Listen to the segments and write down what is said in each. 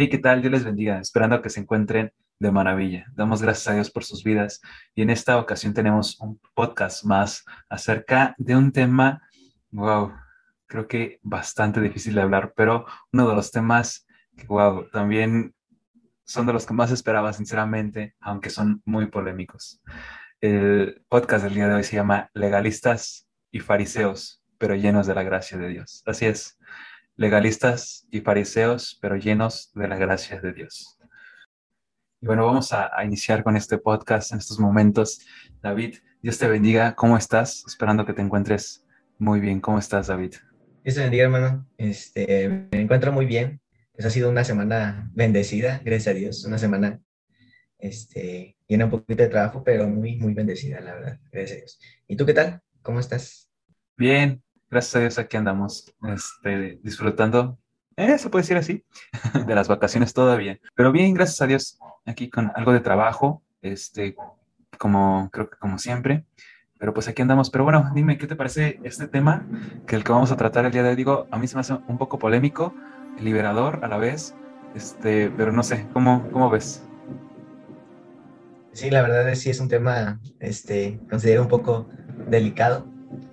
Hey, ¿qué tal? Dios les bendiga, esperando que se encuentren de maravilla. Damos gracias a Dios por sus vidas y en esta ocasión tenemos un podcast más acerca de un tema, wow, creo que bastante difícil de hablar, pero uno de los temas que, wow, también son de los que más esperaba, sinceramente, aunque son muy polémicos. El podcast del día de hoy se llama Legalistas y Fariseos, pero llenos de la gracia de Dios. Así es, legalistas y fariseos, pero llenos de la gracia de Dios. Y bueno, vamos a, iniciar con este podcast en estos momentos. David, Dios te bendiga. ¿Cómo estás? Esperando que te encuentres muy bien. ¿Cómo estás, David? Dios te bendiga, hermano. Este, me encuentro muy bien. Pues ha sido una semana bendecida, gracias a Dios. Una semana este, llena un poquito de trabajo, pero muy, muy bendecida, la verdad. Gracias a Dios. ¿Y tú qué tal? ¿Cómo estás? Bien, gracias a Dios aquí andamos, este, disfrutando, eh, se puede decir así, de las vacaciones todavía. Pero bien, gracias a Dios, aquí con algo de trabajo, este, como creo que como siempre. Pero pues aquí andamos. Pero bueno, dime, ¿qué te parece este tema que el que vamos a tratar el día de hoy? Digo, a mí se me hace un poco polémico, liberador a la vez, este, pero no sé, ¿cómo, cómo ves? Sí, la verdad es sí es un tema, este, considero un poco delicado,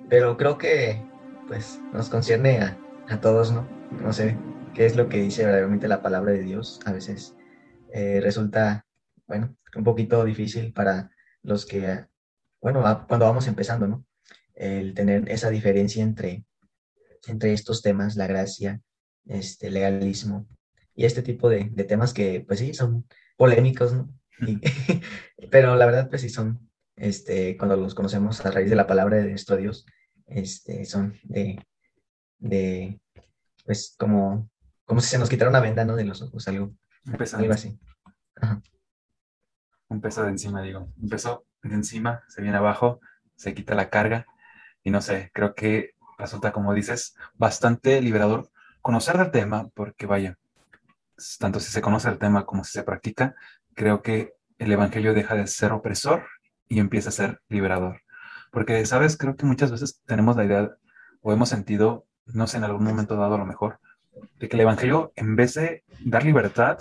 pero creo que pues nos concierne a, a, todos, ¿no? No sé qué es lo que dice verdaderamente la palabra de Dios. A veces eh, resulta, bueno, un poquito difícil para los que, bueno, cuando vamos empezando, ¿no? El tener esa diferencia entre, entre estos temas, la gracia, este legalismo y este tipo de, de temas que, pues sí, son polémicos, ¿no? pero la verdad, pues sí, son, este, cuando los conocemos a raíz de la palabra de nuestro Dios, este, son de, de, pues como, como si se nos quitara una venda, ¿no? De los ojos, algo, algo así. Un peso de encima, digo. Un peso de encima, se viene abajo, se quita la carga y no sé, creo que resulta, como dices, bastante liberador conocer del tema, porque vaya, tanto si se conoce el tema como si se practica, creo que el Evangelio deja de ser opresor y empieza a ser liberador. Porque, ¿sabes? Creo que muchas veces tenemos la idea o hemos sentido, no sé, en algún momento dado a lo mejor, de que el Evangelio, en vez de dar libertad,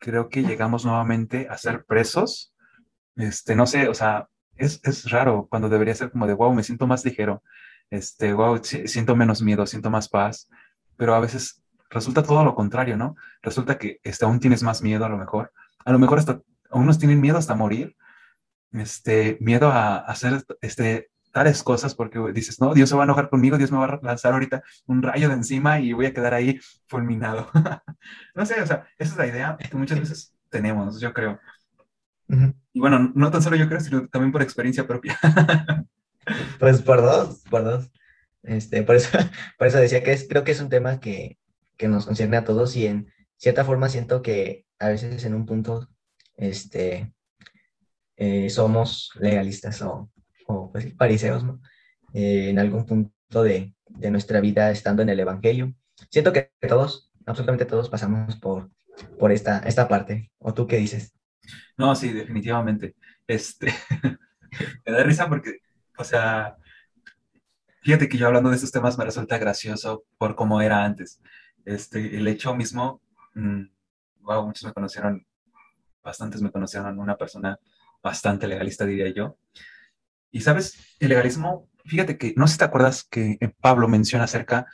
creo que llegamos nuevamente a ser presos. Este, no sé, o sea, es, es raro cuando debería ser como de, wow, me siento más ligero, este, wow, siento menos miedo, siento más paz, pero a veces resulta todo lo contrario, ¿no? Resulta que este, aún tienes más miedo a lo mejor, a lo mejor hasta, unos tienen miedo hasta morir, este, miedo a, hacer este, tales cosas porque dices, no, Dios se va a enojar conmigo, Dios me va a lanzar ahorita un rayo de encima y voy a quedar ahí fulminado. no sé, o sea, esa es la idea que muchas veces tenemos, yo creo. Y bueno, no tan solo yo creo, sino también por experiencia propia. pues por dos, por dos. Este, por, eso, por eso decía que es, creo que es un tema que, que nos concierne a todos y en cierta forma siento que a veces en un punto este, eh, somos legalistas o, o pues, fariseos, ¿no? Eh, en algún punto de, de, nuestra vida estando en el Evangelio. Siento que todos, absolutamente todos pasamos por, por esta, esta parte. ¿O tú qué dices? No, sí, definitivamente. Este, me da risa porque, o sea, fíjate que yo hablando de estos temas me resulta gracioso por cómo era antes. Este, el hecho mismo, wow, mm, muchos me conocieron, bastantes me conocieron, una persona bastante legalista, diría yo. Y sabes, el legalismo, fíjate que, no sé si te acuerdas que Pablo menciona acerca,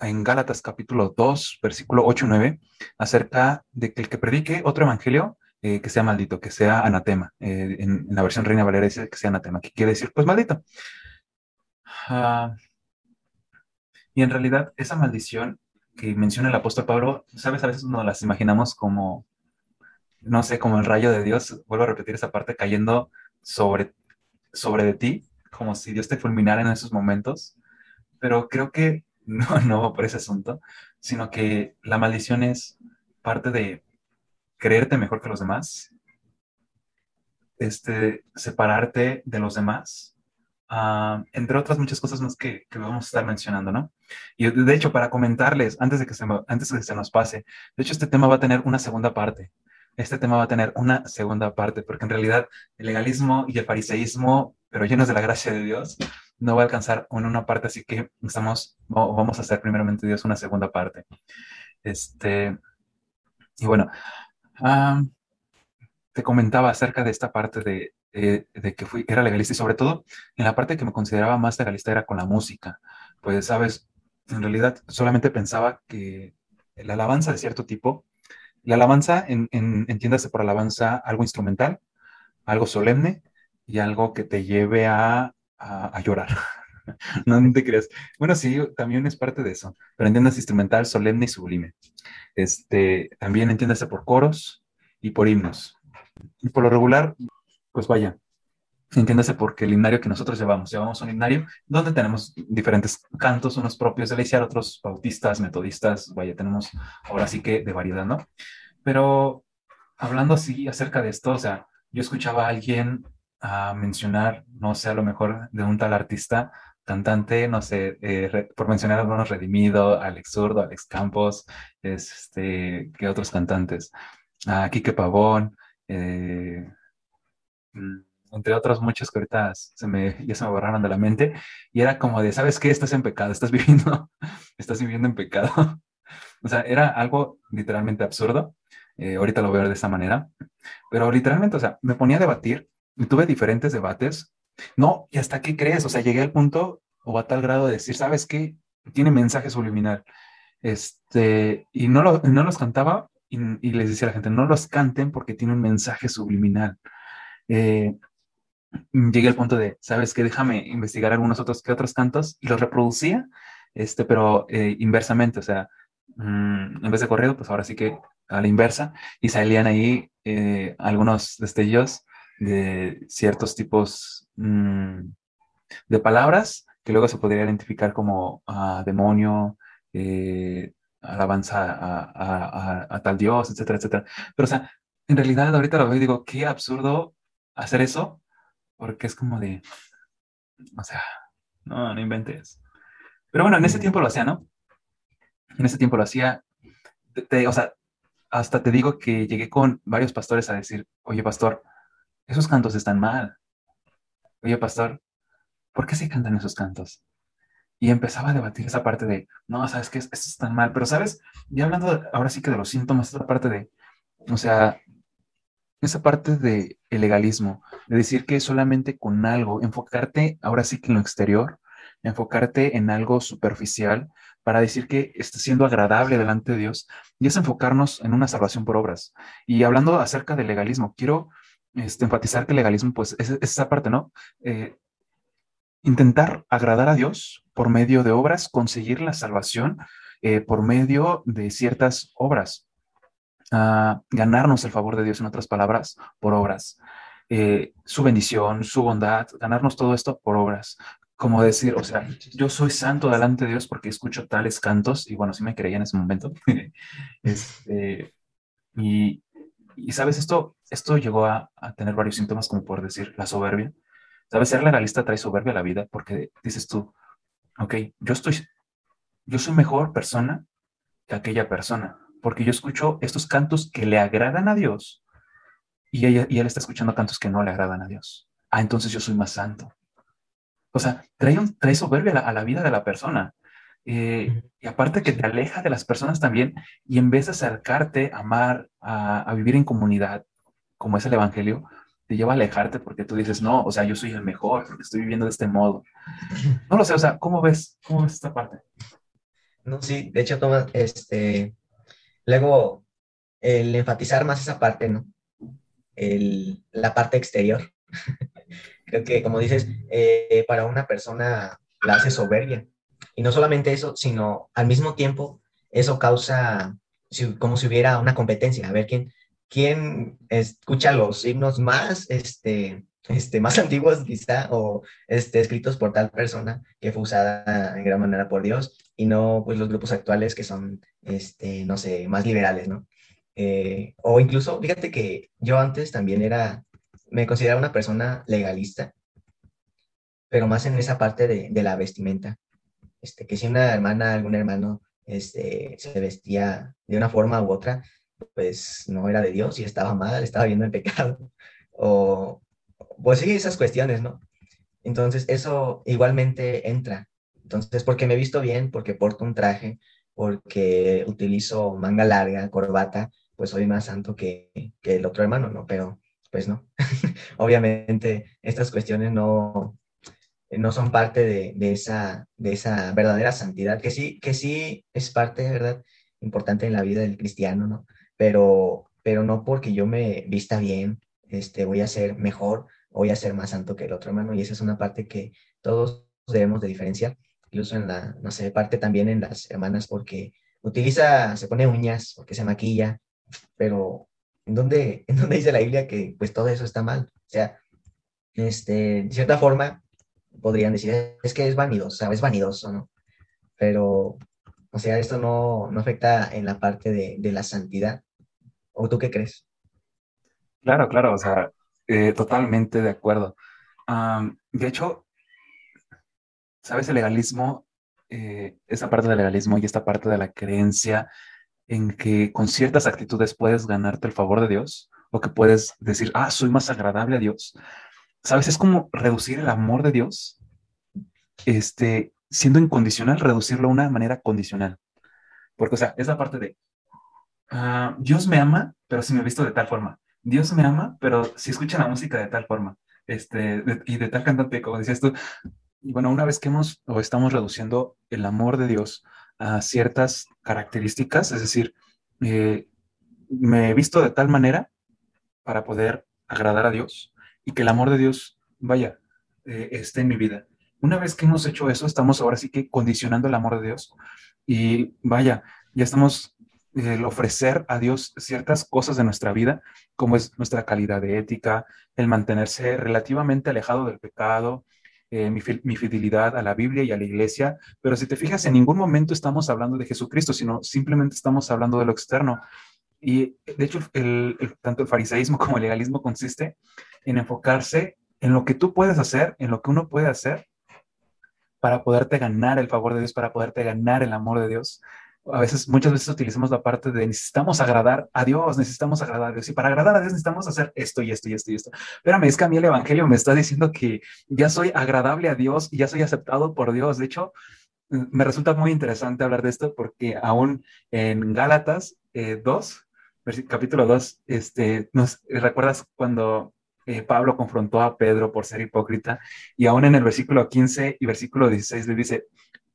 en Gálatas capítulo 2, versículo 8 y 9, acerca de que el que predique otro evangelio, eh, que sea maldito, que sea anatema. Eh, en, la versión Reina Valera dice que sea anatema, que quiere decir, pues maldito. Ah, y en realidad, esa maldición que menciona el apóstol Pablo, sabes, a veces nos las imaginamos como, no sé, como el rayo de Dios, vuelvo a repetir esa parte, cayendo sobre, sobre de ti, como si Dios te fulminara en esos momentos, pero creo que no, no va por ese asunto, sino que la maldición es parte de creerte mejor que los demás, este, separarte de los demás Ah, entre otras muchas cosas más que, que, vamos a estar mencionando, ¿no? Y de hecho, para comentarles, antes de, que se, antes de que se nos pase, de hecho, este tema va a tener una segunda parte. Este tema va a tener una segunda parte, porque en realidad el legalismo y el fariseísmo, pero llenos de la gracia de Dios, no va a alcanzar en una parte, así que estamos, vamos a hacer primeramente Dios una segunda parte. Este, Y bueno, te comentaba acerca de esta parte de, de, que fui, era legalista y sobre todo en la parte que me consideraba más legalista era con la música. Pues, sabes, en realidad solamente pensaba que la alabanza de cierto tipo, la alabanza, en, entiéndase por alabanza algo instrumental, algo solemne y algo que te lleve a, llorar. no, te creas. Bueno, sí, también es parte de eso, pero entiendas instrumental, solemne y sublime. Este, también entiéndase por coros y por himnos. Y por lo regular, pues vaya, entiéndase porque el himnario que nosotros llevamos, llevamos un himnario donde tenemos diferentes cantos, unos propios de la otros bautistas, metodistas, vaya, tenemos ahora sí que de variedad, ¿no? Pero hablando así acerca de esto, o sea, yo escuchaba a alguien a mencionar, no sé, a lo mejor de un tal artista, cantante, no sé, eh, por mencionar algunos, Redimido, Alex Zurdo, Alex Campos, este, que otros cantantes, a Quique Pavón, eh, mm, entre otros muchos que ahorita se me, ya se me borraron de la mente, y era como de, ¿sabes qué? Estás en pecado, estás viviendo, estás viviendo en pecado. o sea, era algo literalmente absurdo. Eh, ahorita lo veo de esa manera, pero literalmente, o sea, me ponía a debatir y tuve diferentes debates. No, ¿y hasta qué crees? O sea, llegué al punto o a tal grado de decir, ¿sabes qué? Tiene mensaje subliminal. Este, y no, lo, no los cantaba y, les decía a la gente, no los canten porque tiene un mensaje subliminal. Eh, llegué al punto de, ¿sabes qué? Déjame investigar algunos otros otros cantos y los reproducía, este, pero eh, inversamente, o sea, mm, en vez de corrido, pues ahora sí que a la inversa, y salían ahí eh, algunos destellos de ciertos tipos mm, de palabras que luego se podría identificar como ah, demonio, eh, alabanza a, a, tal dios, etcétera, etcétera. Pero, o sea, en realidad ahorita lo veo y digo, qué absurdo hacer eso, porque es como de, o sea, no, no inventes. Pero bueno, en ese tiempo lo hacía, ¿no? En ese tiempo lo hacía, o sea, hasta te digo que llegué con varios pastores a decir, oye, pastor, esos cantos están mal. Oye, pastor, ¿por qué se cantan esos cantos? Y empezaba a debatir esa parte de, no, sabes que esto está mal, pero sabes, ya hablando ahora sí que de los síntomas, esa parte de, o sea, esa parte de el legalismo, de decir que solamente con algo, enfocarte ahora sí que en lo exterior, enfocarte en algo superficial para decir que está siendo agradable delante de Dios y es enfocarnos en una salvación por obras. Y hablando acerca del legalismo, quiero este, enfatizar que el legalismo, pues, es, esa parte, ¿no? Eh, intentar agradar a Dios por medio de obras, conseguir la salvación eh, por medio de ciertas obras. Ah, ganarnos el favor de Dios, en otras palabras, por obras. Eh, su bendición, su bondad, ganarnos todo esto por obras. Como decir, o sea, yo soy santo delante de Dios porque escucho tales cantos, y bueno, sí me creía en ese momento. este, y, y, sabes, esto, esto llegó a, a, tener varios síntomas, como por decir, la soberbia. Sabes, ser legalista trae soberbia a la vida porque dices tú, ok, yo estoy, yo soy mejor persona que aquella persona porque yo escucho estos cantos que le agradan a Dios y, ella, y él está escuchando cantos que no le agradan a Dios. Ah, entonces yo soy más santo. O sea, trae, un, trae soberbia a la, vida de la persona. Eh, y aparte que te aleja de las personas también, y en vez de acercarte, a amar, a, vivir en comunidad, como es el Evangelio, te lleva a alejarte porque tú dices, no, o sea, yo soy el mejor porque estoy viviendo de este modo. No lo sé, o sea, ¿cómo ves? ¿Cómo ves esta parte? No, sí, de hecho, Tomás, este, Luego, el enfatizar más esa parte, ¿no? El, la parte exterior. Creo que, como dices, eh, para una persona la hace soberbia. Y no solamente eso, sino al mismo tiempo, eso causa como si hubiera una competencia, a ver quién, quién escucha los himnos más, este, este, más antiguos quizá, o este, escritos por tal persona que fue usada en gran manera por Dios, y no pues los grupos actuales que son, este, no sé, más liberales, ¿no? Eh, o incluso, fíjate que yo antes también era, me consideraba una persona legalista, pero más en esa parte de, de la vestimenta. Este, que si una hermana, algún hermano, este, se vestía de una forma u otra, pues no era de Dios y estaba mal, estaba viendo el pecado. O, pues sí, esas cuestiones, ¿no? Entonces, eso igualmente entra. Entonces, porque me visto bien, porque porto un traje, porque utilizo manga larga, corbata, pues soy más santo que, que el otro hermano, ¿no? Pero pues no. Obviamente estas cuestiones no, no son parte de, de, esa, de esa verdadera santidad, que sí, que sí es parte, ¿verdad? Importante en la vida del cristiano, ¿no? Pero, pero no porque yo me vista bien, este, voy a ser mejor, voy a ser más santo que el otro hermano, y esa es una parte que todos debemos de diferenciar, incluso en la, no sé, parte también en las hermanas, porque utiliza, se pone uñas, porque se maquilla, pero ¿en dónde, en dónde dice la Biblia que pues todo eso está mal? O sea, este, de cierta forma, podrían decir, es que es vanidoso, es vanidoso, ¿no? Pero, o sea, esto no, no afecta en la parte de, de, la santidad. ¿O tú qué crees? Claro, claro, o sea, eh, totalmente de acuerdo. De hecho, ¿sabes? El legalismo, eh, esa parte del legalismo y esta parte de la creencia en que con ciertas actitudes puedes ganarte el favor de Dios o que puedes decir, ah, soy más agradable a Dios. ¿Sabes? Es como reducir el amor de Dios, este, siendo incondicional, reducirlo a una manera condicional. Porque, o sea, es la parte de, uh, Dios me ama, pero si me he visto de tal forma. Dios me ama, pero si escucha la música de tal forma. Este, y de tal cantante, como decías tú. Bueno, una vez que hemos o estamos reduciendo el amor de Dios a ciertas características, es decir, eh, me he visto de tal manera para poder agradar a Dios, y que el amor de Dios, vaya, eh, esté en mi vida. Una vez que hemos hecho eso, estamos ahora sí que condicionando el amor de Dios y vaya, ya estamos el ofrecer a Dios ciertas cosas de nuestra vida, como es nuestra calidad de ética, el mantenerse relativamente alejado del pecado, eh, mi, fidelidad a la Biblia y a la iglesia, pero si te fijas, en ningún momento estamos hablando de Jesucristo, sino simplemente estamos hablando de lo externo. Y de hecho, el, tanto el fariseísmo como el legalismo consiste en enfocarse en lo que tú puedes hacer, en lo que uno puede hacer para poderte ganar el favor de Dios, para poderte ganar el amor de Dios. A veces, muchas veces utilizamos la parte de necesitamos agradar a Dios, necesitamos agradar a Dios. Y para agradar a Dios necesitamos hacer esto y esto y esto y esto. Espérame, es que a mí el Evangelio me está diciendo que ya soy agradable a Dios y ya soy aceptado por Dios. De hecho, me resulta muy interesante hablar de esto porque aún en Gálatas eh, 2, capítulo 2, este, nos recuerdas cuando eh, Pablo confrontó a Pedro por ser hipócrita y aún en el versículo 15 y versículo 16 le dice,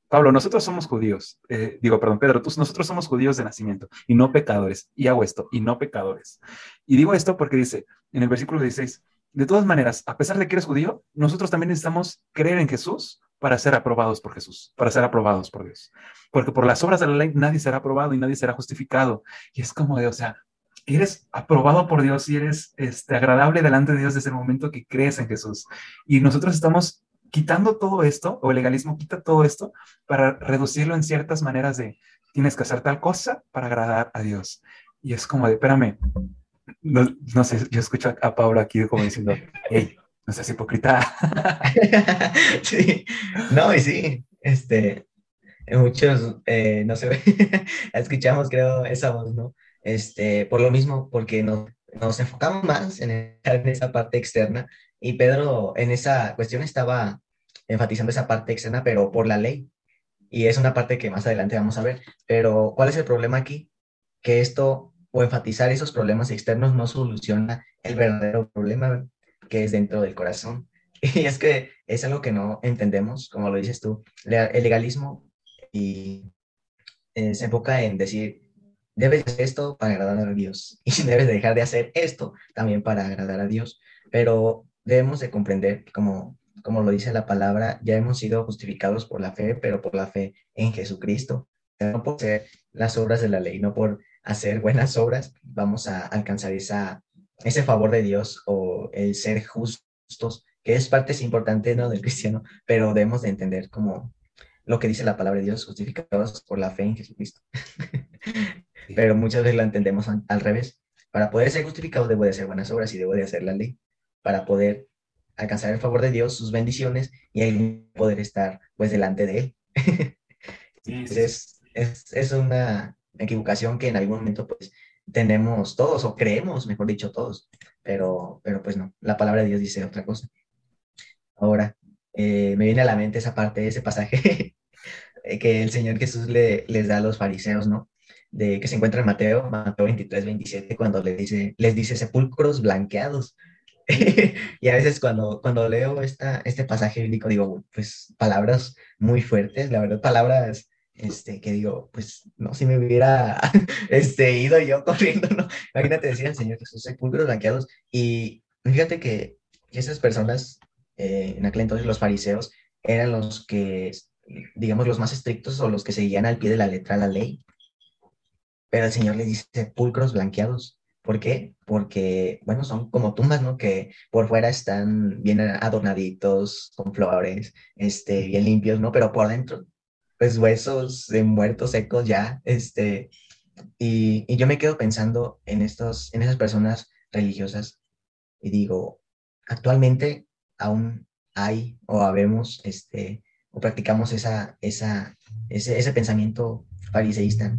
Pablo, nosotros somos judíos, eh, digo, perdón, Pedro, nosotros somos judíos de nacimiento y no pecadores, y hago esto, y no pecadores. Y digo esto porque dice en el versículo 16, de todas maneras, a pesar de que eres judío, nosotros también necesitamos creer en Jesús para ser aprobados por Jesús, para ser aprobados por Dios. Porque por las obras de la ley nadie será aprobado y nadie será justificado. Y es como de, o sea, eres aprobado por Dios y eres este, agradable delante de Dios desde el momento que crees en Jesús. Y nosotros estamos quitando todo esto, o el legalismo quita todo esto, para reducirlo en ciertas maneras de tienes que hacer tal cosa para agradar a Dios. Y es como de, espérame, no, no sé, yo escucho a Pablo aquí como diciendo, hey, no seas hipócrita. sí, no, y sí, este, muchos, eh, no sé, escuchamos creo esa voz, ¿no? este, por lo mismo, porque nos, nos enfocamos más en, esa parte externa y Pedro en esa cuestión estaba enfatizando esa parte externa, pero por la ley. Y es una parte que más adelante vamos a ver. Pero ¿cuál es el problema aquí? Que esto o enfatizar esos problemas externos no soluciona el verdadero problema que es dentro del corazón. Y es que es algo que no entendemos, como lo dices tú. El legalismo y, eh, se enfoca en decir, debes hacer esto para agradar a Dios y debes dejar de hacer esto también para agradar a Dios. Pero debemos de comprender que como, como lo dice la palabra, ya hemos sido justificados por la fe, pero por la fe en Jesucristo. No por hacer las obras de la ley, no por hacer buenas obras, vamos a alcanzar esa, ese favor de Dios o el ser justos, que es parte importante ¿no? del cristiano, pero debemos de entender como lo que dice la palabra de Dios, justificados por la fe en Jesucristo. pero muchas veces la entendemos al revés. Para poder ser justificado debo de hacer buenas obras y debo de hacer la ley para poder alcanzar el favor de Dios, sus bendiciones y ahí poder estar pues delante de Él. Es, es, es, una equivocación que en algún momento pues tenemos todos o creemos, mejor dicho, todos, pero, pero pues no, la palabra de Dios dice otra cosa. Ahora, eh, me viene a la mente esa parte, ese pasaje que el Señor Jesús le, les da a los fariseos, ¿no? de que se encuentra en Mateo, Mateo 23, 27, cuando le dice, les dice sepulcros blanqueados. y a veces cuando, cuando leo esta, este pasaje bíblico digo, pues palabras muy fuertes, la verdad, palabras este, que digo, pues no, si me hubiera este, ido yo corriendo, ¿no? Imagínate decir al Señor Jesús, sepulcros blanqueados. Y fíjate que esas personas, eh, en aquel entonces los fariseos, eran los que, digamos, los más estrictos o los que seguían al pie de la letra la ley. Pero el Señor les dice sepulcros blanqueados. ¿Por qué? Porque, bueno, son como tumbas, ¿no? Que por fuera están bien adornaditos, con flores, este, bien limpios, ¿no? Pero por dentro, pues huesos de muertos secos ya, este, y, y yo me quedo pensando en, estos, en esas personas religiosas y digo, actualmente aún hay o habemos, este, o practicamos esa, esa, ese, ese pensamiento fariseísta.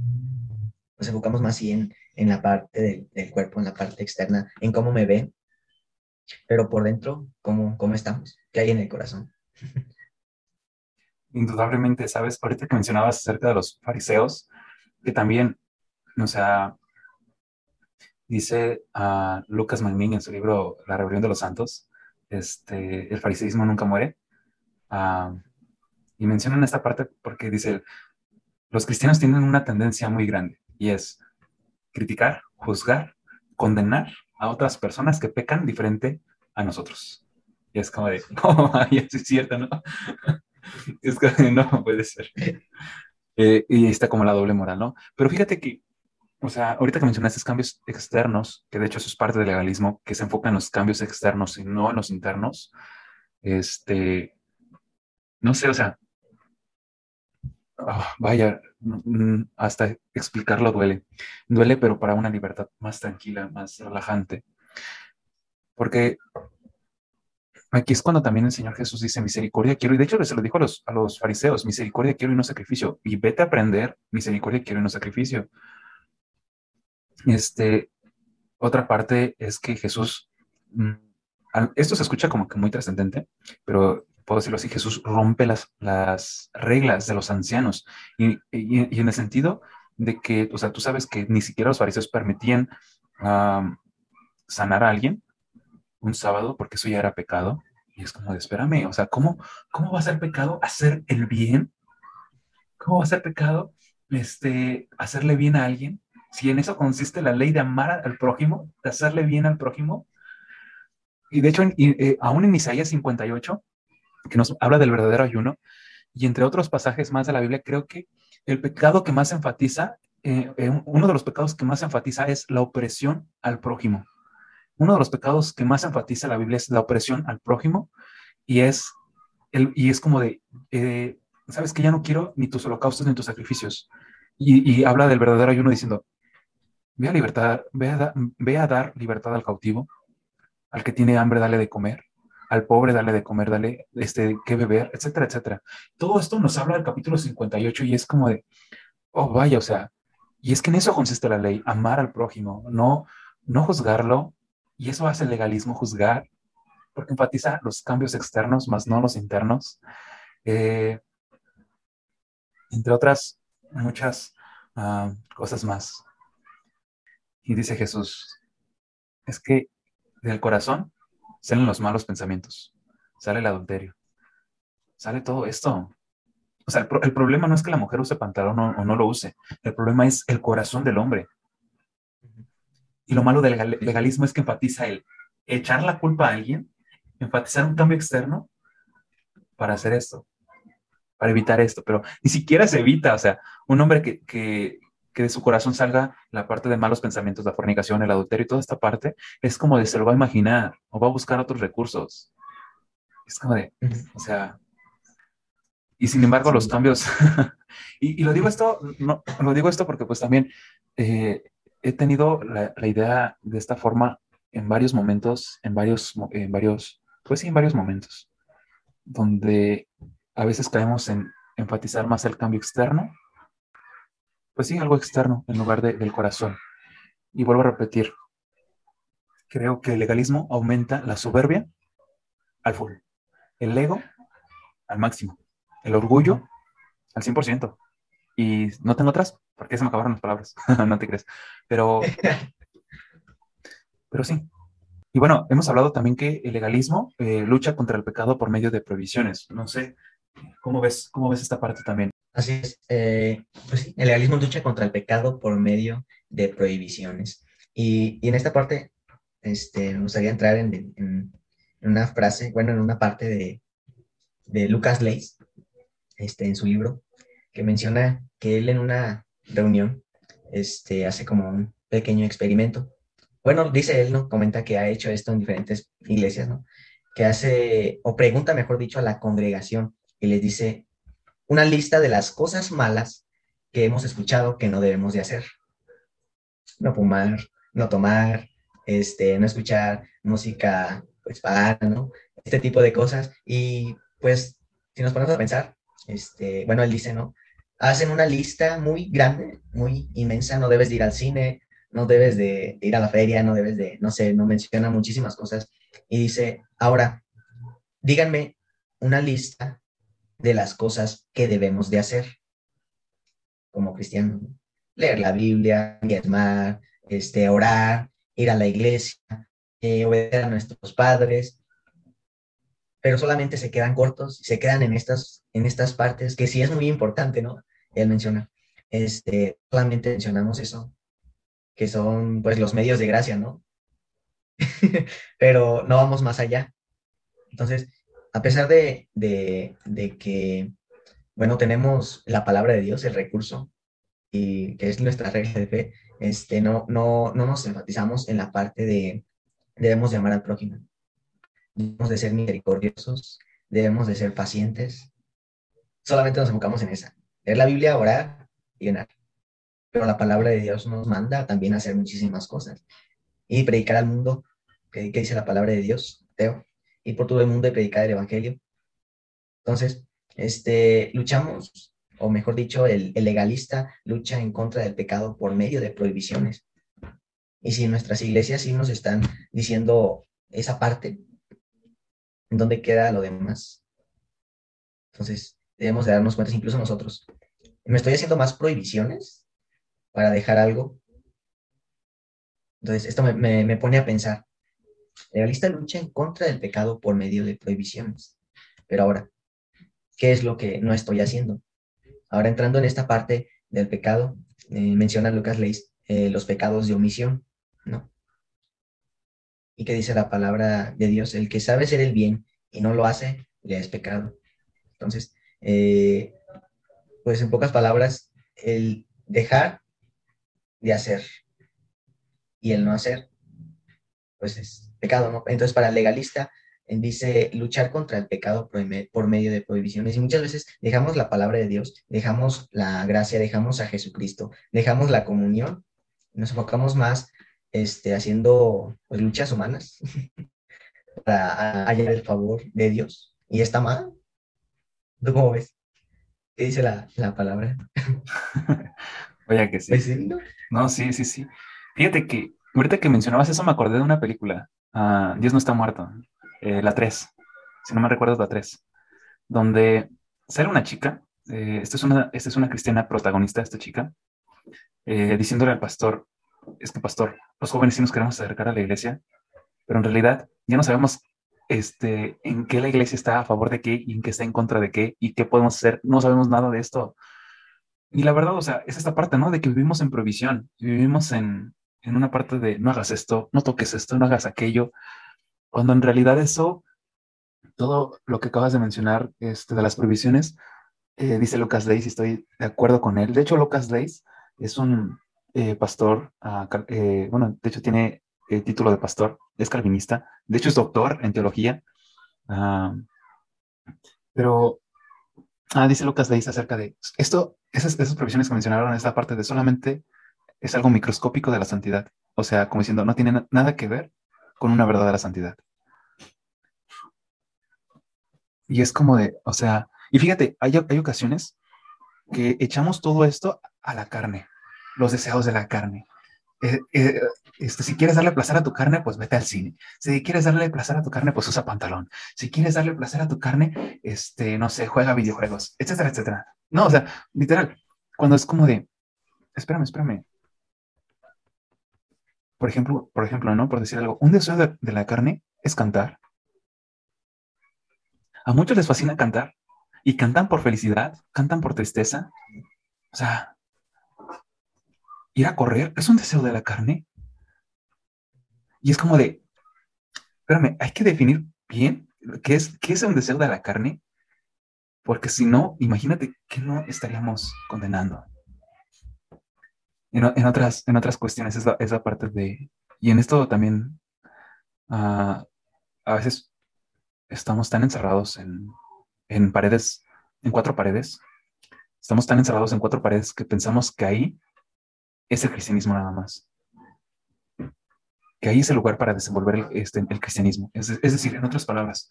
Nos enfocamos más en, en la parte del, cuerpo, en la parte externa, en cómo me ven, pero por dentro, ¿cómo, cómo estamos? ¿Qué hay en el corazón? Indudablemente, sabes, ahorita que mencionabas acerca de los fariseos, que también, o sea, dice a Lucas Magnin en su libro La Rebelión de los Santos, este, el fariseísmo nunca muere. Uh, y mencionan esta parte porque dice, los cristianos tienen una tendencia muy grande y es criticar, juzgar, condenar a otras personas que pecan diferente a nosotros. Y es como de, oh, ya es cierto, ¿no? es que no puede ser. Eh, y está como la doble moral, ¿no? Pero fíjate que o sea, ahorita que mencionaste cambios externos, que de hecho eso es parte del legalismo, que se enfoca en los cambios externos y no en los internos, este, no sé, o sea, ah, vaya, hasta explicarlo duele. Duele, pero para una libertad más tranquila, más relajante. Porque aquí es cuando también el Señor Jesús dice, misericordia quiero, y de hecho se lo dijo a los, a los fariseos, misericordia quiero y no sacrificio, y vete a aprender, misericordia quiero y no sacrificio. Este, otra parte es que Jesús, mm, esto se escucha como que muy trascendente, pero puedo decirlo así, Jesús rompe las, las reglas de los ancianos y, en el sentido de que, o sea, tú sabes que ni siquiera los fariseos permitían sanar a alguien un sábado porque eso ya era pecado. Y es como de, espérame, o sea, ¿cómo, ¿cómo va a ser pecado hacer el bien? ¿Cómo va a ser pecado este, hacerle bien a alguien? si en eso consiste la ley de amar al prójimo, de hacerle bien al prójimo. Y de hecho, eh, aún en Isaías 58, que nos habla del verdadero ayuno, y entre otros pasajes más de la Biblia, creo que el pecado que más enfatiza, eh, eh, uno de los pecados que más enfatiza es la opresión al prójimo. Uno de los pecados que más enfatiza la Biblia es la opresión al prójimo y es, el, y es como de, sabes que ya no quiero ni tus holocaustos ni tus sacrificios. Y, habla del verdadero ayuno diciendo, libertad, ve a, dar libertad al cautivo, al que tiene hambre, dale de comer, al pobre, dale de comer, dale este, que beber, etcétera, etcétera. Todo esto nos habla del capítulo 58 y es como de, oh, vaya, o sea, y es que en eso consiste la ley, amar al prójimo, no, no juzgarlo, y eso hace el legalismo, juzgar, porque enfatiza los cambios externos, más no los internos. Eh, entre otras muchas ah, cosas más. Y dice Jesús, es que del corazón salen los malos pensamientos, sale el adulterio, sale todo esto. O sea, el, problema no es que la mujer use pantalón o, no lo use, el problema es el corazón del hombre. Y lo malo del legalismo es que enfatiza el echar la culpa a alguien, enfatizar un cambio externo para hacer esto, para evitar esto, pero ni siquiera se evita, o sea, un hombre que, que, que de su corazón salga la parte de malos pensamientos, la fornicación, el adulterio y toda esta parte, es como de se lo va a imaginar o va a buscar otros recursos. Es como de, o sea, y sin embargo los cambios, y, lo digo esto, no, lo digo esto porque pues también eh, he tenido la, idea de esta forma en varios momentos, en varios, en varios, pues sí, en varios momentos, donde a veces caemos en enfatizar más el cambio externo pues sí, algo externo en lugar del corazón. Y vuelvo a repetir, creo que el legalismo aumenta la soberbia al full, el ego al máximo, el orgullo al 100%. Y no tengo otras porque se me acabaron las palabras, no te crees. Pero, pero sí. Y bueno, hemos hablado también que el legalismo eh, lucha contra el pecado por medio de prohibiciones. No sé, ¿cómo ves, cómo ves esta parte también? Así es. Eh, pues sí, el legalismo lucha contra el pecado por medio de prohibiciones. Y, y en esta parte, este, me gustaría entrar en, en, una frase, bueno, en una parte de, de Lucas Leis, este, en su libro, que menciona que él en una reunión este, hace como un pequeño experimento. Bueno, dice él, ¿no? Comenta que ha hecho esto en diferentes iglesias, ¿no? Que hace, o pregunta, mejor dicho, a la congregación y les dice una lista de las cosas malas que hemos escuchado que no debemos de hacer. No fumar, no tomar, este, no escuchar música, pues para, ¿no? Este tipo de cosas. Y pues, si nos ponemos a pensar, este, bueno, él dice, ¿no? hacen una lista muy grande, muy inmensa, no debes de ir al cine, no debes de ir a la feria, no debes de, no sé, no menciona muchísimas cosas. Y dice, ahora, díganme una lista de las cosas que debemos de hacer como cristianos. Leer la Biblia, diezmar, este, orar, ir a la iglesia, eh, obedecer a nuestros padres, pero solamente se quedan cortos y se quedan en estas, en estas partes que sí es muy importante, ¿no? él menciona. Este, solamente mencionamos eso, que son pues los medios de gracia, ¿no? Pero no vamos más allá. Entonces, a pesar de, de, de, que, bueno, tenemos la palabra de Dios, el recurso, y que es nuestra regla de fe, este, no, no, no nos enfatizamos en la parte de debemos llamar al prójimo. Debemos de ser misericordiosos, debemos de ser pacientes. Solamente nos enfocamos en esa leer la Biblia, orar y ganar. Pero la palabra de Dios nos manda también hacer muchísimas cosas. Y predicar al mundo, que, dice la palabra de Dios, Teo, y por todo el mundo y predicar el Evangelio. Entonces, este, luchamos, o mejor dicho, el, legalista lucha en contra del pecado por medio de prohibiciones. Y si nuestras iglesias sí nos están diciendo esa parte, ¿en dónde queda lo demás? Entonces, debemos de darnos cuenta, incluso nosotros. ¿Me estoy haciendo más prohibiciones para dejar algo? Entonces, esto me, pone a pensar. La lista lucha en contra del pecado por medio de prohibiciones. Pero ahora, ¿qué es lo que no estoy haciendo? Ahora entrando en esta parte del pecado, eh, menciona Lucas Leis eh, los pecados de omisión, ¿no? ¿Y qué dice la palabra de Dios? El que sabe hacer el bien y no lo hace, le es pecado. Entonces, eh, pues en pocas palabras, el dejar de hacer y el no hacer, pues es pecado, ¿no? Entonces, para el legalista, dice luchar contra el pecado por medio de prohibiciones. Y muchas veces dejamos la palabra de Dios, dejamos la gracia, dejamos a Jesucristo, dejamos la comunión, nos enfocamos más este, haciendo pues, luchas humanas para hallar el favor de Dios. Y está mal, ¿Tú cómo ves? ¿Qué dice la, palabra? Oye, que sí. Pues ¿no? sí, sí, sí. Fíjate que ahorita que mencionabas eso me acordé de una película, ah, Dios no está muerto, eh, la 3, si no me recuerdo la 3, donde sale una chica, eh, esta, es una, esta es una cristiana protagonista, esta chica, eh, diciéndole al pastor, es que pastor, los jóvenes sí nos queremos acercar a la iglesia, pero en realidad ya no sabemos este, en qué la iglesia está a favor de qué y en qué está en contra de qué y qué podemos hacer. No sabemos nada de esto. Y la verdad, o sea, es esta parte, ¿no? De que vivimos en provisión, vivimos en, en una parte de no hagas esto, no toques esto, no hagas aquello, cuando en realidad eso, todo lo que acabas de mencionar este, de las provisiones, eh, dice Lucas Leis y estoy de acuerdo con él. De hecho, Lucas Leis es un eh, pastor, eh, bueno, de hecho tiene el título de pastor, es calvinista, de hecho es doctor en teología, pero ah, dice Lucas Leis acerca de esto, esas, esas provisiones que mencionaron, esta parte de solamente es algo microscópico de la santidad, o sea, como diciendo, no tiene nada que ver con una verdadera santidad. Y es como de, o sea, y fíjate, hay, hay ocasiones que echamos todo esto a la carne, los deseos de la carne. Eh, eh, este, si quieres darle placer a tu carne, pues vete al cine. Si quieres darle placer a tu carne, pues usa pantalón. Si quieres darle placer a tu carne, este, no sé, juega videojuegos, etcétera, etcétera. No, o sea, literal, cuando es como de, espérame, espérame. Por ejemplo, por ejemplo, ¿no? Por decir algo, un deseo de, la carne es cantar. A muchos les fascina cantar y cantan por felicidad, cantan por tristeza. O sea, ir a correr es un deseo de la carne. Y es como de, espérame, hay que definir bien qué es, qué es un deseo de la carne, porque si no, imagínate que no estaríamos condenando. En, otras, en otras cuestiones, esa, esa parte de, y en esto también, ah, a veces estamos tan encerrados en, en paredes, en cuatro paredes, estamos tan encerrados en cuatro paredes que pensamos que ahí es el cristianismo nada más. Que ahí es el lugar para desenvolver el, este, el cristianismo. Es, es, decir, en otras palabras,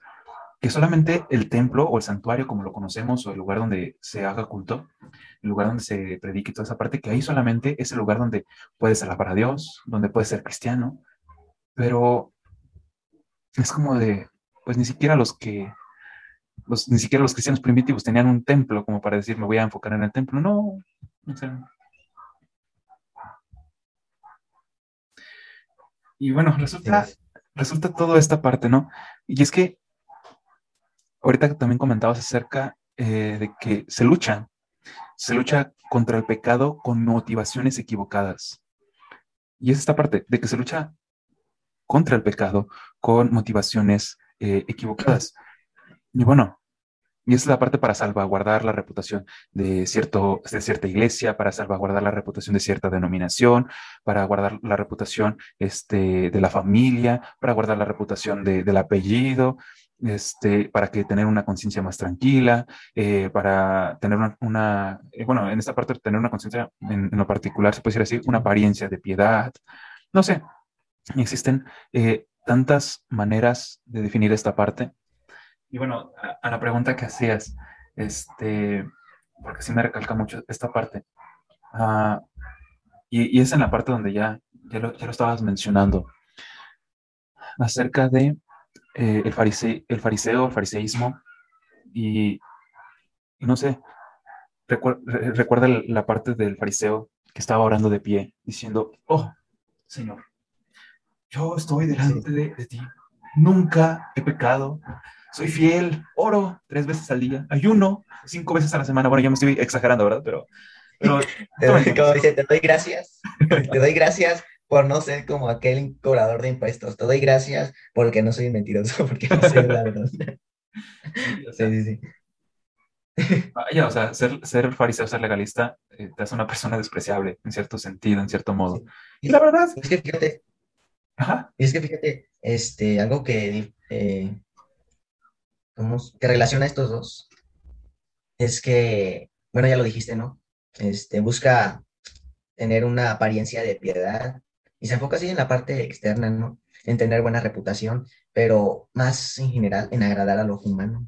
que solamente el templo o el santuario, como lo conocemos, o el lugar donde se haga culto, el lugar donde se predique toda esa parte, que ahí solamente es el lugar donde puedes alabar a Dios, donde puedes ser cristiano, pero es como de, pues ni siquiera los que, los, ni siquiera los cristianos primitivos tenían un templo como para decir, me voy a enfocar en el templo, no, no sé. Y bueno, resulta, resulta toda esta parte, ¿no? Y es que ahorita también comentabas acerca eh, de que se lucha, se lucha contra el pecado con motivaciones equivocadas. Y es esta parte de que se lucha contra el pecado con motivaciones eh, equivocadas. Y bueno, y es la parte para salvaguardar la reputación de, cierto, de cierta iglesia, para salvaguardar la reputación de cierta denominación, para guardar la reputación este, de la familia, para guardar la reputación del apellido, este, para que tener una conciencia más tranquila, eh, para tener una, eh, bueno, en esta parte tener una conciencia en, lo particular, se puede decir así, una apariencia de piedad. No sé, existen eh, tantas maneras de definir esta parte y bueno, a, la pregunta que hacías, este, porque sí me recalca mucho esta parte, uh, y, es en la parte donde ya, ya, lo, ya lo estabas mencionando, acerca de eh, el, fariseo, el fariseo, el fariseísmo, y, y no sé, recuerda la parte del fariseo que estaba orando de pie, diciendo, oh, Señor, yo estoy delante de, de ti, nunca he pecado, soy fiel, oro tres veces al día, ayuno cinco veces a la semana. Bueno, ya me estoy exagerando, ¿verdad? Pero, pero te, doy, te doy gracias, te doy gracias por no ser como aquel cobrador de impuestos. Te doy gracias porque no soy mentiroso, porque no soy la verdad. Sí, sí, sí. Vaya, o sea, ser, ser fariseo, ser legalista, eh, te hace una persona despreciable, en cierto sentido, en cierto modo. Y la verdad. Es que fíjate. Ajá. Y es que fíjate, este, algo que eh, que relaciona estos dos es que, bueno, ya lo dijiste, ¿no? Este, busca tener una apariencia de piedad y se enfoca así en la parte externa, ¿no? En tener buena reputación, pero más en general en agradar a los humanos,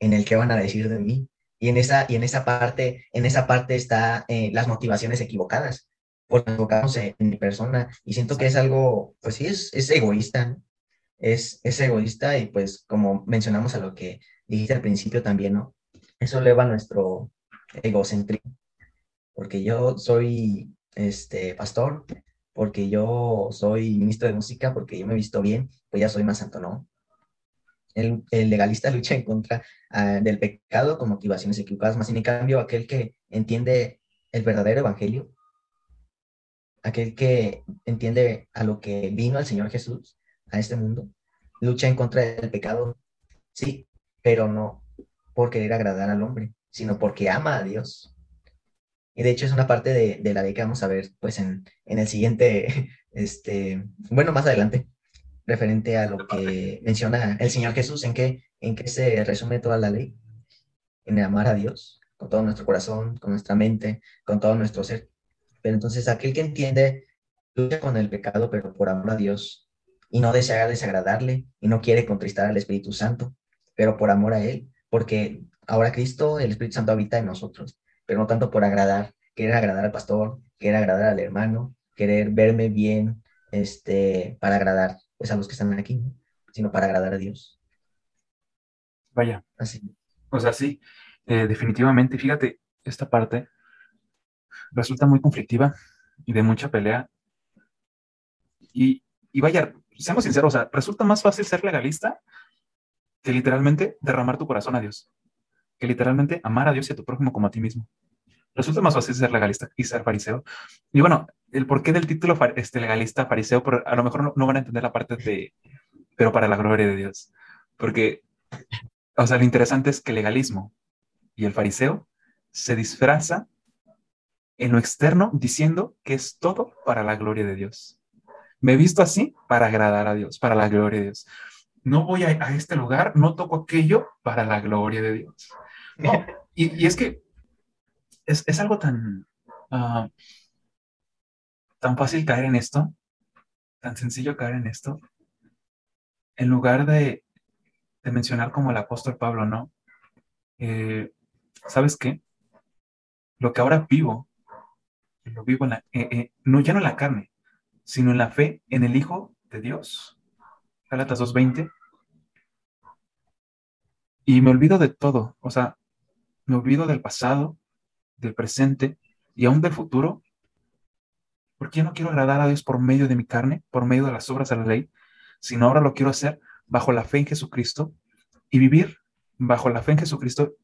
en el que van a decir de mí. Y en esa, y en esa parte, en esa parte está eh, las motivaciones equivocadas, por enfocarnos en, mi persona. Y siento que es algo, pues sí, es, es egoísta, ¿no? es, egoísta y pues como mencionamos a lo que dijiste al principio también, ¿no? Eso eleva nuestro egocentrismo, porque yo soy este pastor, porque yo soy ministro de música, porque yo me he visto bien, pues ya soy más santo, ¿no? El, legalista lucha en contra ah, del pecado con motivaciones equivocadas, más sin cambio aquel que entiende el verdadero evangelio, aquel que entiende a lo que vino el Señor Jesús, a este mundo, lucha en contra del pecado, sí, pero no por querer agradar al hombre, sino porque ama a Dios. Y de hecho es una parte de, la ley que vamos a ver pues en, el siguiente, este, bueno, más adelante, referente a lo que menciona el Señor Jesús, en qué, en se resume toda la ley, en amar a Dios con todo nuestro corazón, con nuestra mente, con todo nuestro ser. Pero entonces aquel que entiende lucha con el pecado, pero por amor a Dios, y no desea desagradarle y no quiere contristar al Espíritu Santo, pero por amor a Él, porque ahora Cristo, el Espíritu Santo habita en nosotros, pero no tanto por agradar, querer agradar al pastor, querer agradar al hermano, querer verme bien, este, para agradar pues a los que están aquí, sino para agradar a Dios. Vaya. Así. O sea, sí, eh, definitivamente, fíjate, esta parte resulta muy conflictiva y de mucha pelea. Y, y vaya, seamos sinceros, o sea, resulta más fácil ser legalista que literalmente derramar tu corazón a Dios, que literalmente amar a Dios y a tu prójimo como a ti mismo. Resulta más fácil ser legalista y ser fariseo. Y bueno, el porqué del título este, legalista, fariseo, pero a lo mejor no, van a entender la parte de, pero para la gloria de Dios. Porque, o sea, lo interesante es que el legalismo y el fariseo se disfraza en lo externo diciendo que es todo para la gloria de Dios. Me he visto así para agradar a Dios, para la gloria de Dios. No voy a, este lugar, no toco aquello para la gloria de Dios. Y, es que es, algo tan, ah, tan fácil caer en esto, tan sencillo caer en esto, en lugar de, mencionar como el apóstol Pablo, ¿no? Eh, ¿Sabes qué? Lo que ahora vivo, lo vivo en la, eh, eh, no ya no en la carne, sino en la fe en el Hijo de Dios. Gálatas 2.20. Y me olvido de todo, o sea, me olvido del pasado, del presente y aún del futuro, porque yo no quiero agradar a Dios por medio de mi carne, por medio de las obras de la ley, sino ahora lo quiero hacer bajo la fe en Jesucristo y vivir bajo la fe en Jesucristo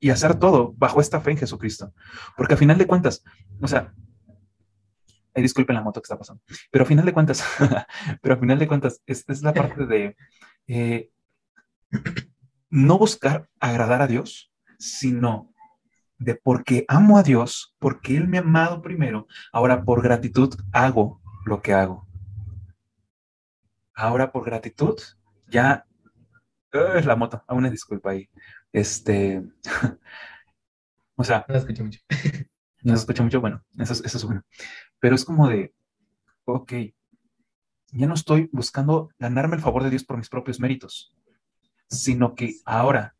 y hacer todo bajo esta fe en Jesucristo. Porque a final de cuentas, o sea, disculpen la moto que está pasando, pero a final de cuentas, pero a final de cuentas, es, es la parte de eh, no buscar agradar a Dios, sino de porque amo a Dios, porque Él me ha amado primero, ahora por gratitud hago lo que hago. Ahora por gratitud ya es la moto, aún una disculpa ahí. Este, o sea, no escucho mucho. no se escucha mucho, bueno, eso, eso es bueno. Pero es como de, ok, ya no estoy buscando ganarme el favor de Dios por mis propios méritos, sino que ahora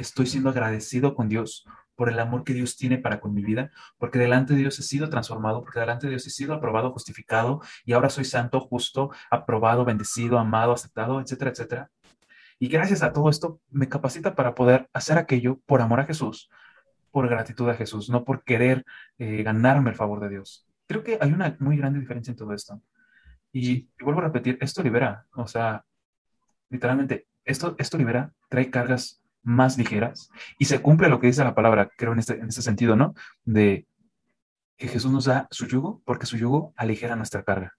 estoy siendo agradecido con Dios por el amor que Dios tiene para con mi vida, porque delante de Dios he sido transformado, porque delante de Dios he sido aprobado, justificado, y ahora soy santo, justo, aprobado, bendecido, amado, aceptado, etcétera, etcétera. Y gracias a todo esto me capacita para poder hacer aquello por amor a Jesús, por gratitud a Jesús, no por querer eh, ganarme el favor de Dios. Creo que hay una muy grande diferencia en todo esto. Y, y, vuelvo a repetir, esto libera, o sea, literalmente, esto, esto libera, trae cargas más ligeras y se cumple lo que dice la palabra, creo en este, en este sentido, ¿no? De que Jesús nos da su yugo porque su yugo aligera nuestra carga.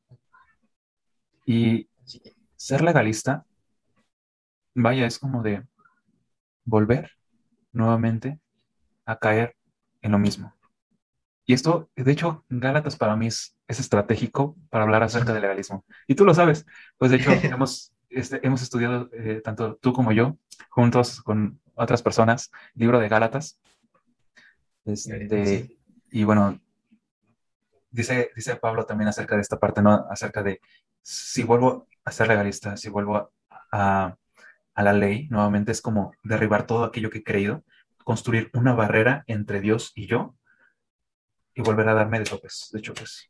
Y ser legalista, vaya, es como de volver nuevamente a caer en lo mismo. Y esto, de hecho, Gálatas para mí es, es estratégico para hablar acerca del legalismo. Y tú lo sabes, pues de hecho hemos este, hemos estudiado, eh, tanto tú como yo, juntos con otras personas, libro de Gálatas. Este, y bueno, dice, dice Pablo también acerca de esta parte, ¿no? Acerca de si vuelvo a ser legalista, si vuelvo a, a la ley, nuevamente es como derribar todo aquello que he creído, construir una barrera entre Dios y yo y volver a darme de topes, de choques.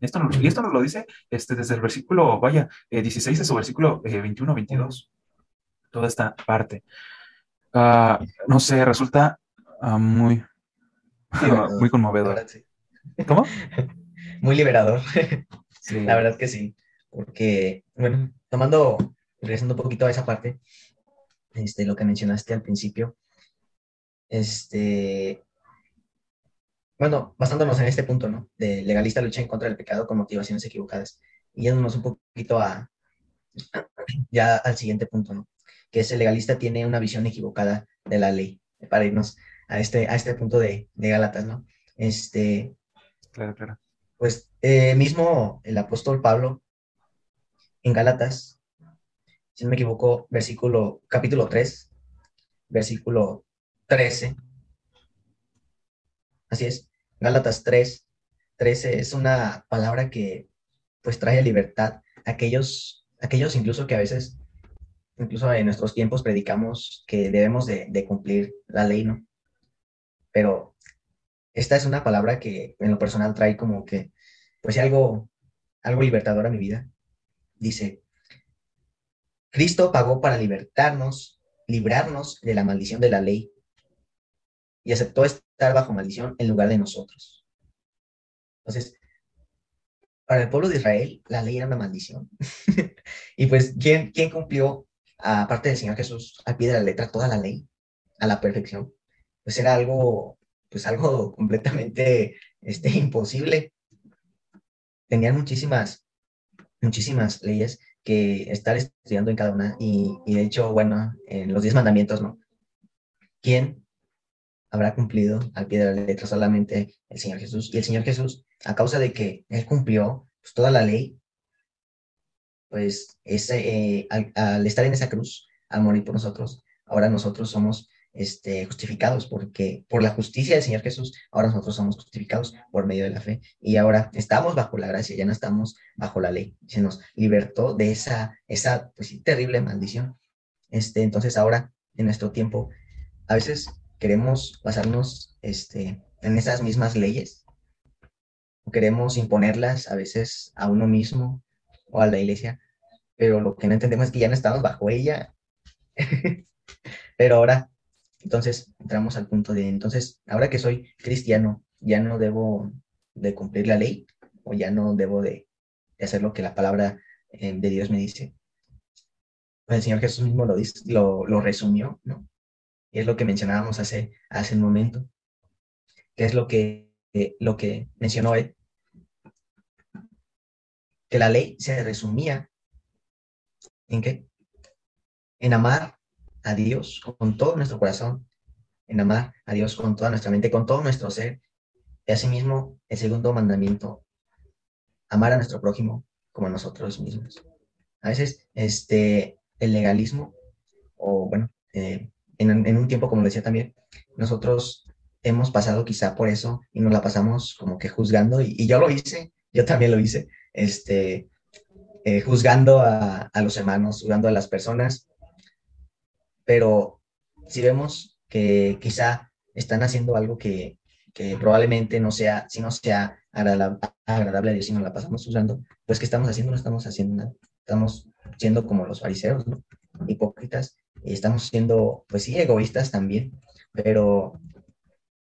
Esto y esto nos lo dice este, desde el versículo, vaya, 16 de su versículo 21-22. Eh, Toda esta parte. Ah, no sé, resulta ah, muy, muy conmovedor. ¿Cómo? Muy liberador. La verdad que sí. Porque, bueno, tomando, regresando un poquito a esa parte, este, lo que mencionaste al principio, este, bueno, basándonos en este punto, ¿no? De legalista lucha en contra del pecado con motivaciones equivocadas. Y yéndonos un poquito a, ya al siguiente punto, ¿no? Que es el legalista tiene una visión equivocada de la ley, para irnos a este, a este punto de, de Gálatas, ¿no? Este, claro, claro. Pues eh, mismo el apóstol Pablo en Gálatas, si no me equivoco, versículo, capítulo 3, versículo 13. Así es. Gálatas 3, 13 es una palabra que pues trae libertad. Aquellos, aquellos incluso que a veces, incluso en nuestros tiempos predicamos que debemos de, cumplir la ley, ¿no? Pero esta es una palabra que en lo personal trae como que, pues algo, algo libertador a mi vida. Dice, Cristo pagó para libertarnos, librarnos de la maldición de la ley y aceptó estar bajo maldición en lugar de nosotros. Entonces, para el pueblo de Israel, la ley era una maldición. y pues, ¿quién, ¿quién cumplió, aparte del Señor Jesús, al pie de la letra, toda la ley, a la perfección? Pues era algo, pues algo completamente este, imposible. Tenían muchísimas, muchísimas leyes que estar estudiando en cada una. Y, y de hecho, bueno, en los diez mandamientos, ¿no? ¿Quién habrá cumplido al pie de la letra solamente el Señor Jesús? Y el Señor Jesús, a causa de que Él cumplió pues, toda la ley, pues ese, eh, al, estar en esa cruz, al morir por nosotros, ahora nosotros somos este, justificados porque por la justicia del Señor Jesús, ahora nosotros somos justificados por medio de la fe y ahora estamos bajo la gracia, ya no estamos bajo la ley, se nos libertó de esa, esa pues, terrible maldición. Este, entonces ahora, en nuestro tiempo, a veces queremos basarnos este, en esas mismas leyes, queremos imponerlas a veces a uno mismo o a la iglesia, pero lo que no entendemos es que ya no estamos bajo ella. pero ahora, entonces, entramos al punto de, entonces, ahora que soy cristiano, ya no debo de cumplir la ley o ya no debo de, hacer lo que la palabra eh, de Dios me dice. Pues el Señor Jesús mismo lo, lo, lo resumió, ¿no? Es lo que mencionábamos hace, hace un momento, que es lo que, eh, lo que mencionó él, que la ley se resumía en qué? En amar a Dios con todo nuestro corazón, en amar a Dios con toda nuestra mente, con todo nuestro ser. Y asimismo, el segundo mandamiento, amar a nuestro prójimo como a nosotros mismos. A veces, este, el legalismo, o bueno, eh, en, un tiempo, como decía también, nosotros hemos pasado quizá por eso y nos la pasamos como que juzgando, y, yo lo hice, yo también lo hice, este, eh, juzgando a, los hermanos, juzgando a las personas, pero si vemos que quizá están haciendo algo que, que probablemente no sea, si no sea agradable a Dios y nos la pasamos juzgando, pues ¿qué estamos haciendo? No estamos haciendo nada, estamos siendo como los fariseos. Hipócritas, estamos siendo, pues sí, egoístas también, pero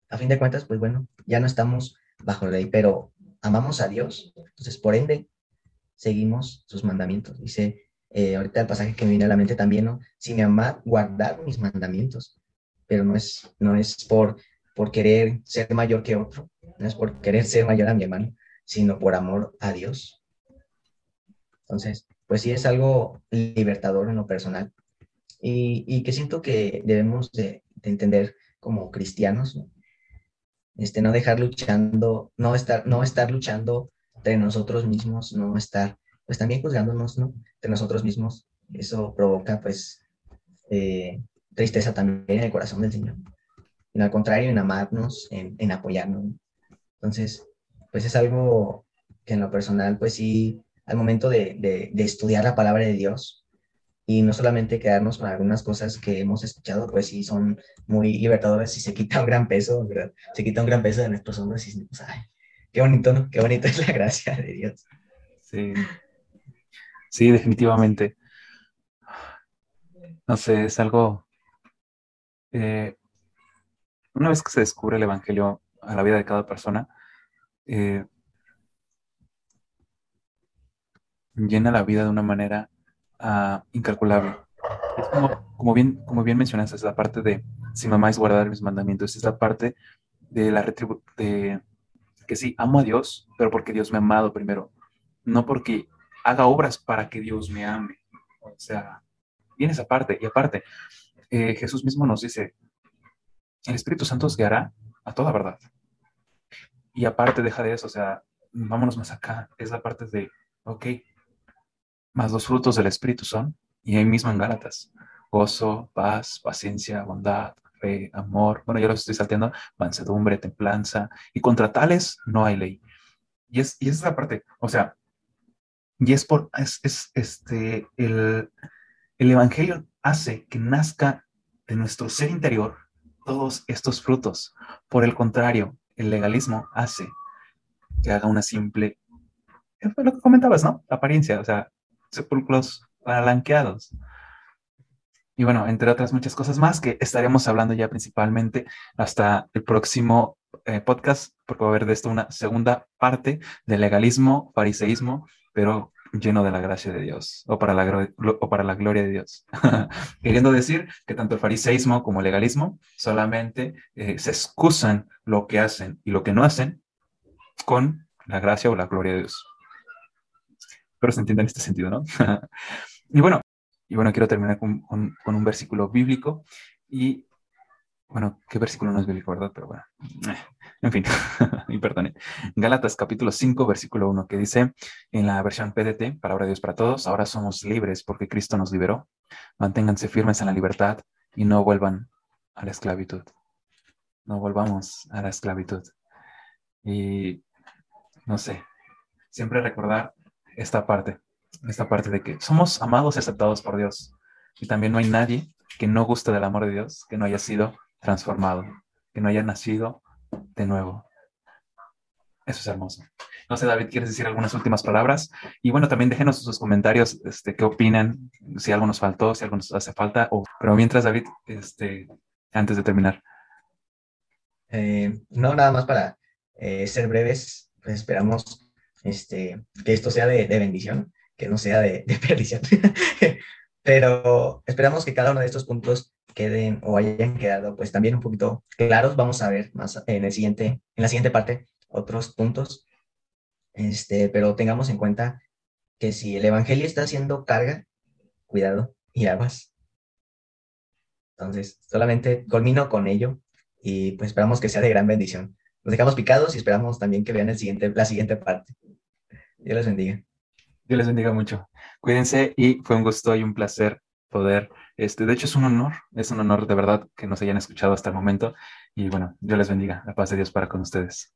a fin de cuentas, pues bueno, ya no estamos bajo ley, pero amamos a Dios, entonces por ende seguimos sus mandamientos. Dice eh, ahorita el pasaje que me viene a la mente también, ¿no? Si me amad, guardad mis mandamientos, pero no es, no es por, por querer ser mayor que otro, no es por querer ser mayor a mi hermano, sino por amor a Dios. Entonces, pues sí es algo libertador en lo personal y, que siento que debemos de, entender como cristianos, ¿no? Este, no dejar luchando, no estar, no estar luchando entre nosotros mismos, no estar, pues también juzgándonos, ¿no? Entre nosotros mismos. Eso provoca, pues, eh, tristeza también en el corazón del Señor. Y al contrario, en amarnos, en, en apoyarnos. Entonces, pues es algo que en lo personal, pues sí, al momento de estudiar la palabra de Dios, y no solamente quedarnos con algunas cosas que hemos escuchado, pues sí son muy libertadoras y se quita un gran peso. Se quita un gran peso de nuestros hombros y qué bonito, ¿no? Qué bonito es la gracia de Dios. Sí, sí, definitivamente. No sé, es algo... Eh, una vez que se descubre el Evangelio a la vida de cada persona, eh, llena la vida de una manera incalculable. Es como, como, bien, como bien mencionas, es la parte de si mamá es guardar mis mandamientos, es la parte de la de que sí, amo a Dios, pero porque Dios me ha amado primero, no porque haga obras para que Dios me ame. O sea, viene esa parte. Y aparte, eh, Jesús mismo nos dice, el Espíritu Santo os guiará a toda verdad. Y aparte, deja de eso, o sea, vámonos más acá. Es la parte de, ok, más los frutos del Espíritu son, y ahí mismo en Gálatas, gozo, paz, paciencia, bondad, fe, amor, bueno, yo los estoy salteando, mansedumbre, templanza, y contra tales no hay ley. Y es, y es la parte, o sea, y es por, es, es este, el, el Evangelio hace que nazca de nuestro ser interior todos estos frutos. Por el contrario, el legalismo hace que haga una simple, lo que comentabas, ¿no? Apariencia, o sea, sepulcros palanqueados. y bueno, entre otras muchas cosas más que estaremos hablando ya principalmente hasta el próximo eh, podcast, porque va a haber de esto una segunda parte de legalismo, fariseísmo, pero lleno de la gracia de Dios o para la, o para la gloria de Dios. Queriendo decir que tanto el fariseísmo como el legalismo solamente eh, se excusan lo que hacen y lo que no hacen con la gracia o la gloria de Dios. Pero se entiende en este sentido, ¿no? y bueno, y bueno, quiero terminar con, un versículo bíblico y bueno, qué versículo no es bíblico, ¿verdad? Pero bueno, eh, en fin, y perdone. Gálatas capítulo 5, versículo 1, que dice en la versión PDT, Palabra de Dios para Todos, ahora somos libres porque Cristo nos liberó. Manténganse firmes en la libertad y no vuelvan a la esclavitud. No volvamos a la esclavitud. Y no sé, siempre recordar esta parte, esta parte de que somos amados y aceptados por Dios. Y también no hay nadie que no guste del amor de Dios, que no haya sido transformado, que no haya nacido de nuevo. Eso es hermoso. No sé, David, ¿quieres decir algunas últimas palabras? Y bueno, también déjenos sus comentarios, este, qué opinan, si algo nos faltó, si algo nos hace falta. O, pero mientras, David, este, antes de terminar. Eh, no, nada más para eh, ser breves, esperamos este, que esto sea de, bendición, que no sea de, de perdición. pero esperamos que cada uno de estos puntos queden o hayan quedado pues también un poquito claros. Vamos a ver más en el siguiente, en la siguiente parte otros puntos. Este, pero tengamos en cuenta que si el evangelio está haciendo carga, cuidado y aguas. Entonces, solamente culmino con ello y pues esperamos que sea de gran bendición. Nos dejamos picados y esperamos también que vean el siguiente, la siguiente parte. Dios les bendiga. Dios les bendiga mucho. Cuídense y fue un gusto y un placer poder, este, de hecho es un honor, es un honor de verdad que nos hayan escuchado hasta el momento y bueno, Dios les bendiga, la paz de Dios para con ustedes.